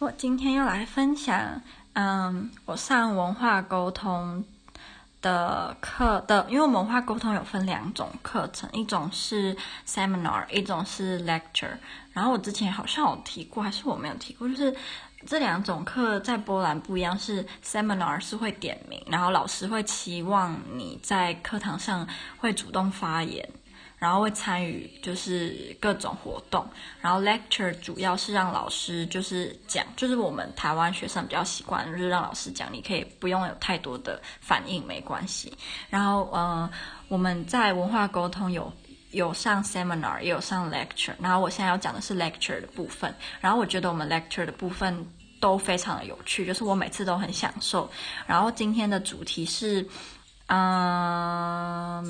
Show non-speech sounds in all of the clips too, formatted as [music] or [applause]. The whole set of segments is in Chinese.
我今天又来分享，嗯，我上文化沟通的课的，因为文化沟通有分两种课程，一种是 seminar，一种是 lecture。然后我之前好像有提过，还是我没有提过，就是这两种课在波兰不一样，是 seminar 是会点名，然后老师会期望你在课堂上会主动发言。然后会参与就是各种活动，然后 lecture 主要是让老师就是讲，就是我们台湾学生比较习惯，就是让老师讲，你可以不用有太多的反应，没关系。然后呃，我们在文化沟通有有上 seminar，也有上 lecture。然后我现在要讲的是 lecture 的部分。然后我觉得我们 lecture 的部分都非常的有趣，就是我每次都很享受。然后今天的主题是，嗯、呃、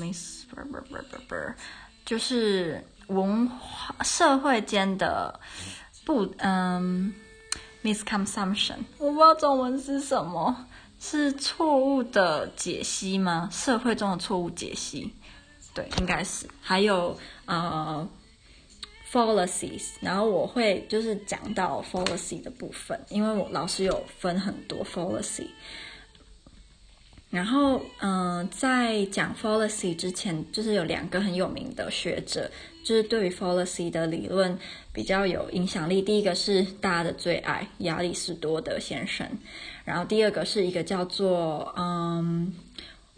，Miss。就是文化社会间的不嗯，misconception，我不知道中文是什么，是错误的解析吗？社会中的错误解析，对，应该是。还有呃，fallacies，然后我会就是讲到 fallacy 的部分，因为我老师有分很多 fallacy。然后，嗯、在讲 fallacy 之前，就是有两个很有名的学者，就是对于 fallacy 的理论比较有影响力。第一个是大家的最爱亚里士多德先生，然后第二个是一个叫做嗯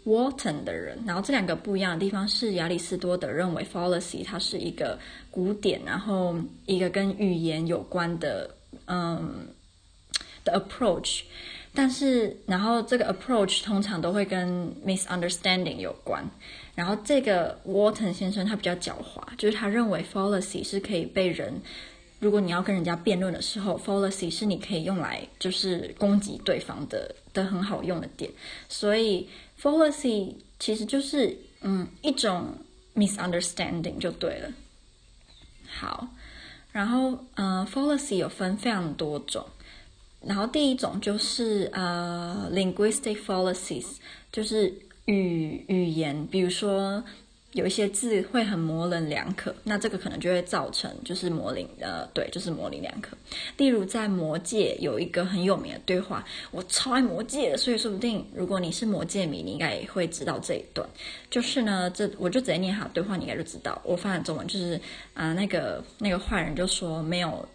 Walton 的人。然后这两个不一样的地方是，亚里士多德认为 fallacy 它是一个古典，然后一个跟语言有关的嗯的 approach。但是，然后这个 approach 通常都会跟 misunderstanding 有关。然后这个 Walton 先生他比较狡猾，就是他认为 fallacy 是可以被人，如果你要跟人家辩论的时候，fallacy 是你可以用来就是攻击对方的的很好用的点。所以 fallacy 其实就是嗯一种 misunderstanding 就对了。好，然后嗯 fallacy 有分非常多种。然后第一种就是呃、uh，linguistic fallacies，就是语语言，比如说有一些字会很模棱两可，那这个可能就会造成就是模棱呃，对，就是模棱两可。例如在《魔戒》有一个很有名的对话，我超爱《魔戒》的，所以说不定如果你是《魔戒》迷，你应该也会知道这一段。就是呢，这我就直接念好对话，你应该就知道。我翻译中文就是啊、那个那个坏人就说没有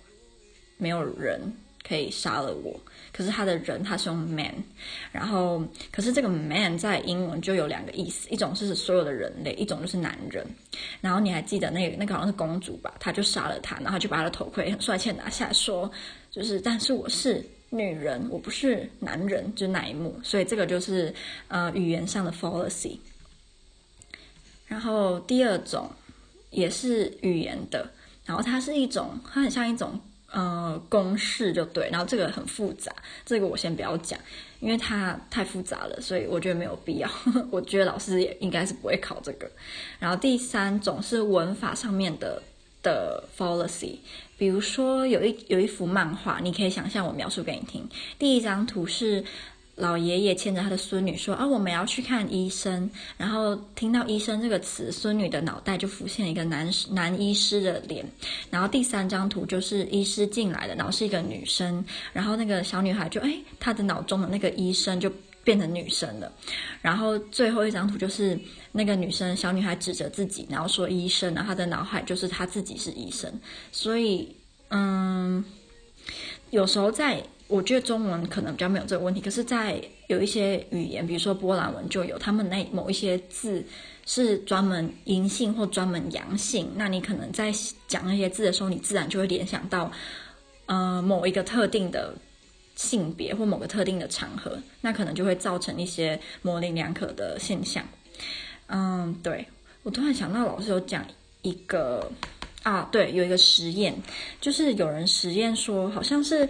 没有人。可以杀了我，可是他的人他是用 man，然后可是这个 man 在英文就有两个意思，一种是所有的人类，一种就是男人。然后你还记得那个那个好像是公主吧？他就杀了他，然后就把他的头盔很帅气拿下来说，就是但是我是女人，我不是男人，就那一幕。所以这个就是呃语言上的 fallacy。然后第二种也是语言的，然后它是一种，它很像一种。呃，公式就对，然后这个很复杂，这个我先不要讲，因为它太复杂了，所以我觉得没有必要。[laughs] 我觉得老师也应该是不会考这个。然后第三种是文法上面的的 fallacy，比如说有一有一幅漫画，你可以想象我描述给你听，第一张图是。老爷爷牵着他的孙女说：“啊，我们要去看医生。”然后听到“医生”这个词，孙女的脑袋就浮现一个男男医师的脸。然后第三张图就是医师进来了，然后是一个女生。然后那个小女孩就哎，她的脑中的那个医生就变成女生了。然后最后一张图就是那个女生小女孩指着自己，然后说：“医生。”然后她的脑海就是她自己是医生。所以，嗯，有时候在。我觉得中文可能比较没有这个问题，可是，在有一些语言，比如说波兰文就有，他们那某一些字是专门阴性或专门阳性，那你可能在讲那些字的时候，你自然就会联想到，呃，某一个特定的性别或某个特定的场合，那可能就会造成一些模棱两可的现象。嗯，对，我突然想到，老师有讲一个啊，对，有一个实验，就是有人实验说，好像是。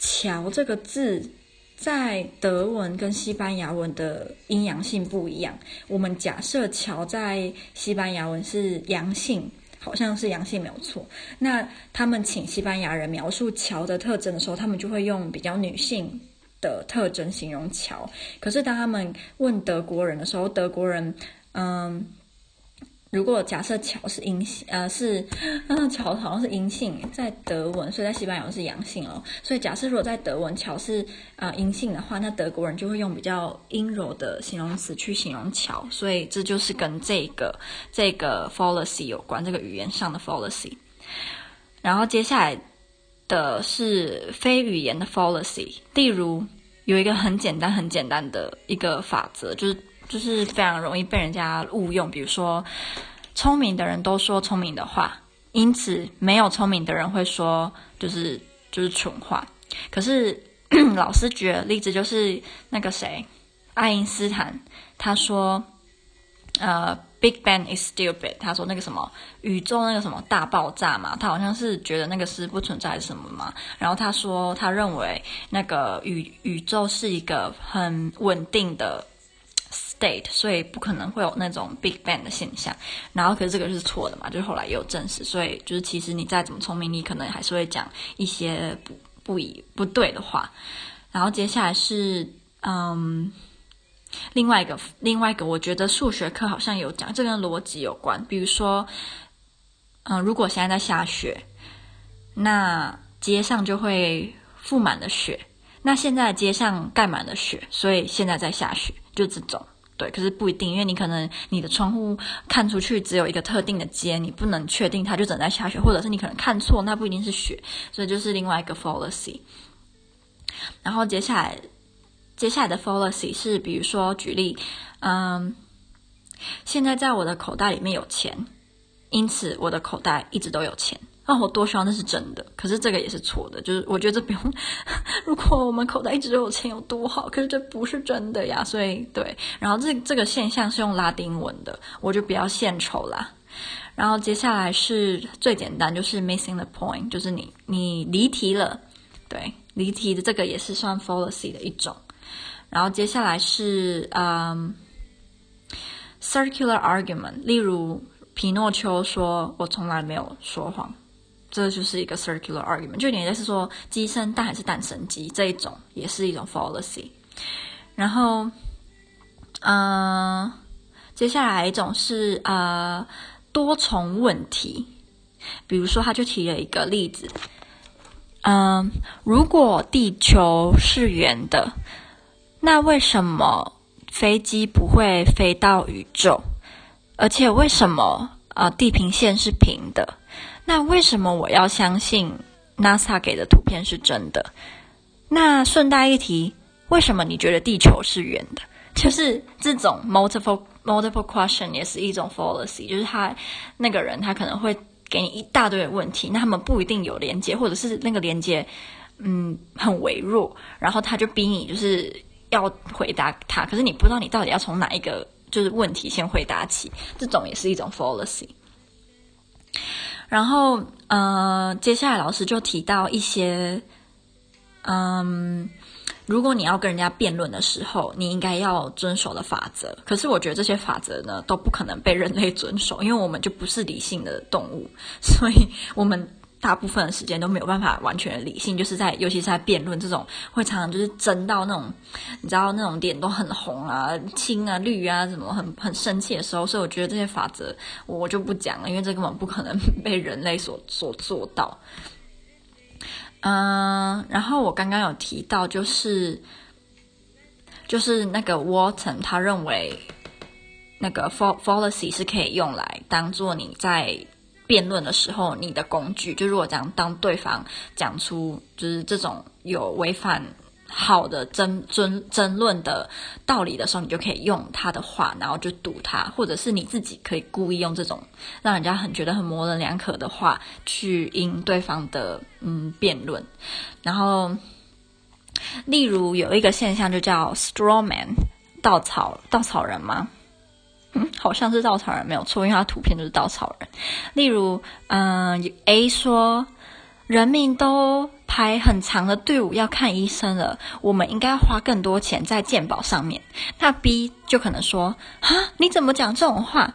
桥这个字在德文跟西班牙文的阴阳性不一样。我们假设桥在西班牙文是阳性，好像是阳性没有错。那他们请西班牙人描述桥的特征的时候，他们就会用比较女性的特征形容桥。可是当他们问德国人的时候，德国人嗯如果假设桥是阴性，呃，是，嗯，桥好像是阴性，在德文，所以在西班牙是阳性哦。所以假设如果在德文桥是啊阴性的话，那德国人就会用比较阴柔的形容词去形容桥。所以这就是跟这个这个 fallacy 有关，这个语言上的 fallacy。然后接下来的是非语言的 fallacy，例如有一个很简单很简单的一个法则，就是。就是非常容易被人家误用，比如说，聪明的人都说聪明的话，因此没有聪明的人会说就是就是蠢话。可是 [clears throat] 老师举的例子就是那个谁，爱因斯坦，他说，呃，Big Bang is stupid，他说那个什么宇宙那个什么大爆炸嘛，他好像是觉得那个是不存在什么嘛，然后他说他认为那个宇宇宙是一个很稳定的。state，所以不可能会有那种 Big Bang 的现象。然后，可是这个是错的嘛？就是后来也有证实，所以就是其实你再怎么聪明，你可能还是会讲一些不不以不对的话。然后接下来是嗯，另外一个另外一个，我觉得数学课好像有讲，这跟逻辑有关。比如说，嗯，如果现在在下雪，那街上就会覆满了雪。那现在街上盖满了雪，所以现在在下雪，就这种。对，可是不一定，因为你可能你的窗户看出去只有一个特定的街，你不能确定它就正在下雪，或者是你可能看错，那不一定是雪，所以就是另外一个 fallacy。然后接下来，接下来的 fallacy 是，比如说举例，嗯，现在在我的口袋里面有钱，因此我的口袋一直都有钱。那我多希望那是真的，可是这个也是错的。就是我觉得这不用，[laughs] 如果我们口袋一直有钱有多好，可是这不是真的呀。所以对，然后这这个现象是用拉丁文的，我就比较献丑啦。然后接下来是最简单，就是 missing the point，就是你你离题了。对，离题的这个也是算 fallacy 的一种。然后接下来是嗯、circular argument，例如皮诺丘说：“我从来没有说谎。”这就是一个 circular argument，就你在是说鸡生蛋还是蛋生鸡这一种，也是一种 fallacy。然后，嗯、接下来一种是呃多重问题，比如说他就提了一个例子，嗯、如果地球是圆的，那为什么飞机不会飞到宇宙？而且为什么呃地平线是平的？那为什么我要相信 NASA 给的图片是真的？那顺带一提，为什么你觉得地球是圆的？就是这种 multiple multiple question 也是一种 fallacy，就是他那个人他可能会给你一大堆的问题，那他们不一定有连接，或者是那个连接嗯很微弱，然后他就逼你就是要回答他，可是你不知道你到底要从哪一个就是问题先回答起，这种也是一种 fallacy。然后，呃，接下来老师就提到一些，嗯，如果你要跟人家辩论的时候，你应该要遵守的法则。可是我觉得这些法则呢，都不可能被人类遵守，因为我们就不是理性的动物，所以我们。大部分的时间都没有办法完全理性，就是在尤其是在辩论这种会常常就是争到那种，你知道那种脸都很红啊、青啊、绿啊什么很很生气的时候，所以我觉得这些法则我就不讲了，因为这根本不可能被人类所所做到。嗯，然后我刚刚有提到，就是就是那个 Walton 他认为那个 fallacy 是可以用来当做你在。辩论的时候，你的工具就如果讲，当对方讲出就是这种有违反好的争争争论的道理的时候，你就可以用他的话，然后就堵他，或者是你自己可以故意用这种让人家很觉得很模棱两可的话去赢对方的嗯辩论。然后，例如有一个现象就叫 straw man，稻草稻草人吗？嗯，好像是稻草人没有错，因为他图片就是稻草人。例如，嗯、，A 说，人民都排很长的队伍要看医生了，我们应该花更多钱在健保上面。那 B 就可能说，哈，你怎么讲这种话？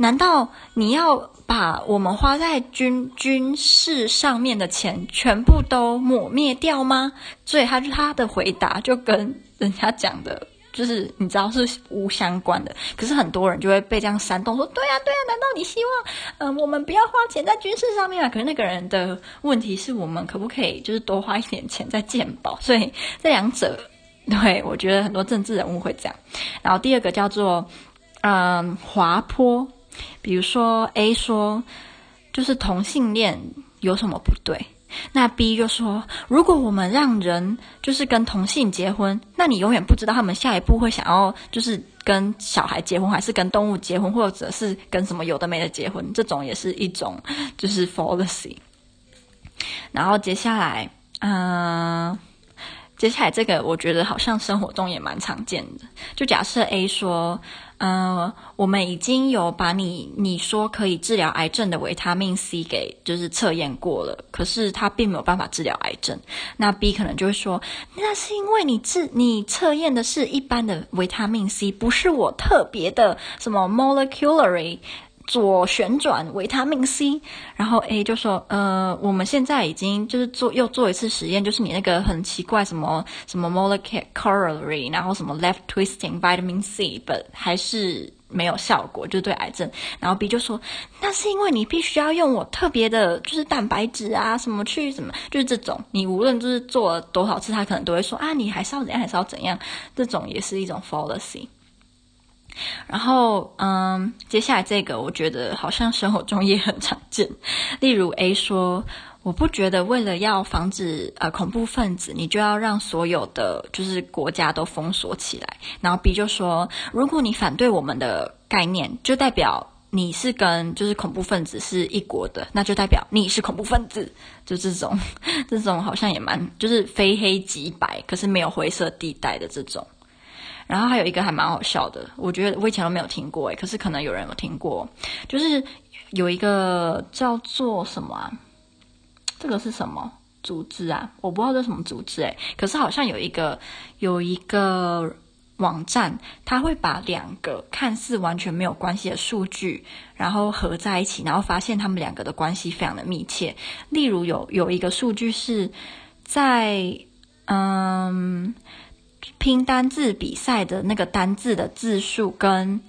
难道你要把我们花在军军事上面的钱全部都抹灭掉吗？所以他他的回答就跟人家讲的。就是你知道是无相关的，可是很多人就会被这样煽动说，对呀、对呀、难道你希望嗯、我们不要花钱在军事上面啊？可是那个人的问题是我们可不可以就是多花一点钱在健保？所以这两者，对，我觉得很多政治人物会这样。然后第二个叫做嗯滑坡，比如说 A 说就是同性恋有什么不对？那 B 就说，如果我们让人就是跟同性结婚，那你永远不知道他们下一步会想要就是跟小孩结婚，还是跟动物结婚，或者是跟什么有的没的结婚，这种也是一种就是 fallacy。然后接下来，嗯、接下来这个我觉得好像生活中也蛮常见的，就假设 A 说。嗯、我们已经有把你你说可以治疗癌症的维他命 C 给就是测验过了，可是它并没有办法治疗癌症。那 B 可能就会说，那是因为你治你测验的是一般的维他命 C，不是我特别的什么 molecularly。左旋转维他命 C，然后 A 就说，呃，我们现在已经就是做又做一次实验，就是你那个很奇怪什么什么 molecularly，然后什么 left twisting vitamin C，but 还是没有效果，就对癌症。然后 B 就说，那是因为你必须要用我特别的，就是蛋白质啊什么去什么，就是这种，你无论就是做了多少次，他可能都会说啊，你还是要怎样，还是要怎样，这种也是一种 fallacy。然后，嗯，接下来这个我觉得好像生活中也很常见。[laughs] 例如 A 说：“我不觉得为了要防止呃恐怖分子，你就要让所有的就是国家都封锁起来。”然后 B 就说：“如果你反对我们的概念，就代表你是跟就是恐怖分子是一国的，那就代表你是恐怖分子。”就这种，[laughs] 这种好像也蛮就是非黑即白，可是没有灰色地带的这种。然后还有一个还蛮好笑的，我觉得我以前都没有听过诶，可是可能有人有听过，就是有一个叫做什么啊？这个是什么组织啊？我不知道这什么组织诶，可是好像有一个有一个网站，它会把两个看似完全没有关系的数据，然后合在一起，然后发现他们两个的关系非常的密切。例如有有一个数据是在嗯。拼单字比赛的那个单字的字数跟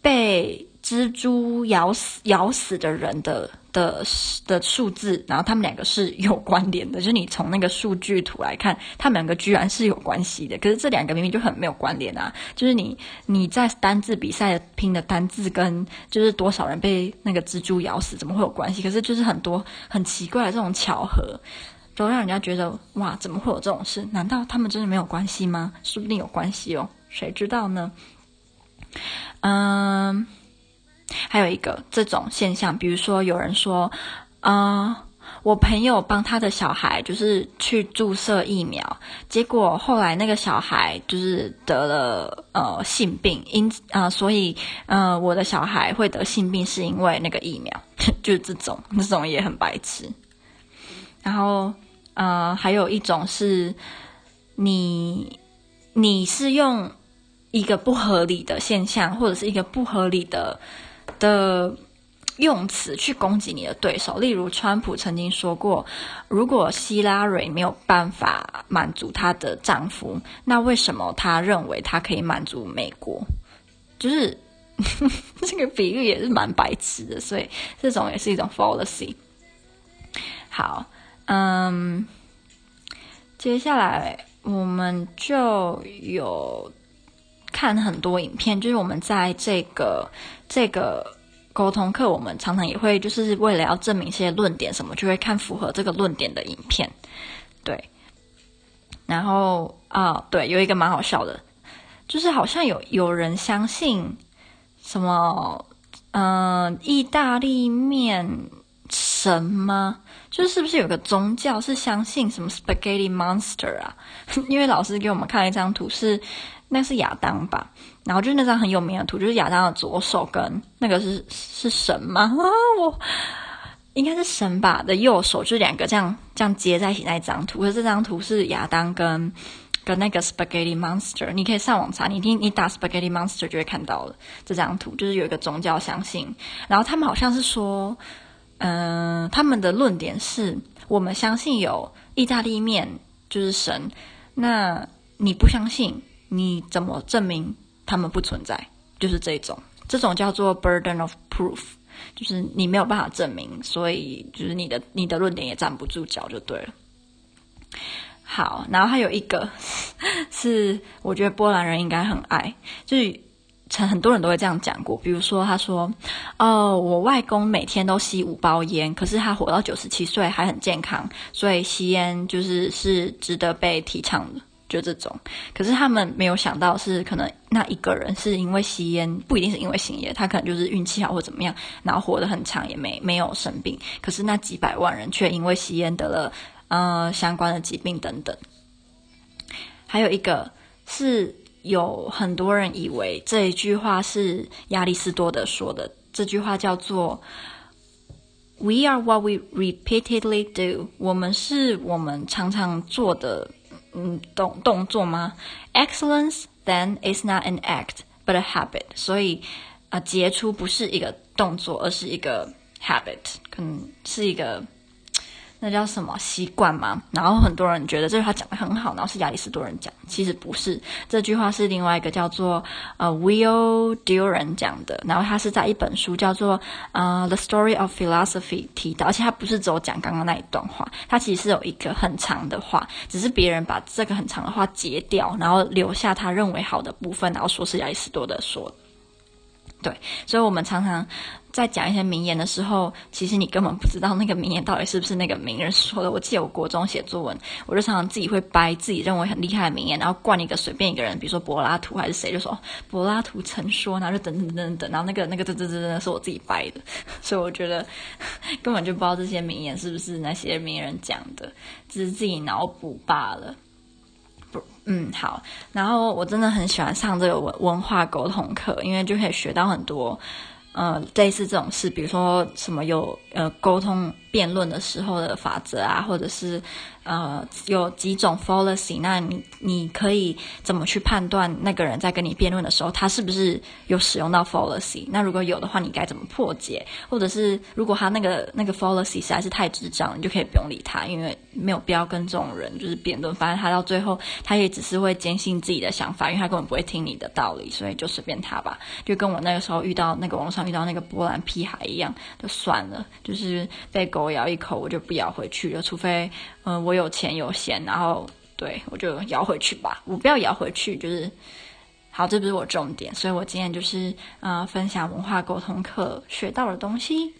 被蜘蛛咬死咬死的人的的的数字，然后他们两个是有关联的。就是你从那个数据图来看，他们两个居然是有关系的。可是这两个明明就很没有关联啊！就是你你在单字比赛拼的单字跟就是多少人被那个蜘蛛咬死，怎么会有关系？可是就是很多很奇怪的这种巧合。都让人家觉得哇，怎么会有这种事？难道他们真的没有关系吗？说不定有关系哦，谁知道呢？嗯，还有一个这种现象，比如说有人说，嗯，我朋友帮他的小孩就是去注射疫苗，结果后来那个小孩就是得了呃性病，因啊、所以呃我的小孩会得性病是因为那个疫苗，[laughs] 就是这种，这种也很白痴，然后。呃，还有一种是你，你是用一个不合理的现象，或者是一个不合理的的用词去攻击你的对手。例如，川普曾经说过，如果希拉蕊没有办法满足她的丈夫，那为什么他认为他可以满足美国？就是 [laughs] 这个比喻也是蛮白痴的，所以这种也是一种 fallacy。好。嗯，接下来我们就有看很多影片，就是我们在这个这个沟通课，我们常常也会就是为了要证明一些论点什么，就会看符合这个论点的影片。对，然后啊，对，有一个蛮好笑的，就是好像有有人相信什么，嗯，意大利面神吗？就是不是有个宗教是相信什么 Spaghetti Monster 啊？[laughs] 因为老师给我们看了一张图是，那是亚当吧？然后就是那张很有名的图，就是亚当的左手跟那个是是神吗？[laughs] 我应该是神吧的右手，就两个这样这样接在一起那一张图。可是这张图是亚当跟跟那个 Spaghetti Monster，你可以上网查，你听你打 Spaghetti Monster 就会看到了这张图，就是有一个宗教相信，然后他们好像是说。嗯、他们的论点是我们相信有意大利面就是神，那你不相信，你怎么证明他们不存在？就是这种，这种叫做 burden of proof，就是你没有办法证明，所以就是你的你的论点也站不住脚，就对了。好，然后还有一个 [laughs] 是，我觉得波兰人应该很爱，就是很很多人都会这样讲过。比如说，他说：“哦，我外公每天都吸五包烟，可是他活到九十七岁还很健康，所以吸烟就是是值得被提倡的。”就这种。可是他们没有想到是可能那一个人是因为吸烟，不一定是因为吸烟，他可能就是运气好或怎么样，然后活得很长，也没没有生病。可是那几百万人却因为吸烟得了。呃，相关的疾病等等，还有一个是有很多人以为这一句话是亚里士多德说的，这句话叫做 “We are what we repeatedly do”，我们是我们常常做的嗯动动作吗？Excellence then is not an act but a habit，所以啊，呃，杰出不是一个动作，而是一个 habit，可能是一个。那叫什么习惯吗？然后很多人觉得这句话讲得很好，然后是亚里士多人讲，其实不是。这句话是另外一个叫做呃 Will Duran 讲的，然后他是在一本书叫做呃 The Story of Philosophy 提到，而且他不是只有讲刚刚那一段话，他其实是有一个很长的话，只是别人把这个很长的话截掉，然后留下他认为好的部分，然后说是亚里士多德说的。对，所以我们常常。在讲一些名言的时候，其实你根本不知道那个名言到底是不是那个名人说的。我记得我国中写作文，我就常常自己会掰自己认为很厉害的名言，然后灌一个随便一个人，比如说柏拉图还是谁，就说柏拉图曾说，然后就等等等等，然后那个那个这这这真是我自己掰的，[laughs] 所以我觉得根本就不知道这些名言是不是那些名人讲的，只是自己脑补罢了。不，嗯，好。然后我真的很喜欢上这个文文化沟通课，因为就可以学到很多。呃，类似这种事，比如说什么有呃沟通辩论的时候的法则啊，或者是。呃，有几种 fallacy，那你你可以怎么去判断那个人在跟你辩论的时候，他是不是有使用到 fallacy？那如果有的话，你该怎么破解？或者是如果他那个那个 fallacy 实在是太智障，你就可以不用理他，因为没有必要跟这种人就是辩论。反正他到最后，他也只是会坚信自己的想法，因为他根本不会听你的道理，所以就随便他吧。就跟我那个时候遇到那个网上遇到那个波兰屁孩一样，就算了，就是被狗咬一口，我就不咬回去了，除非。嗯、我有钱有闲，然后对我就摇回去吧。我不要摇回去，就是好，这不是我重点。所以我今天就是呃，分享文化沟通课学到的东西。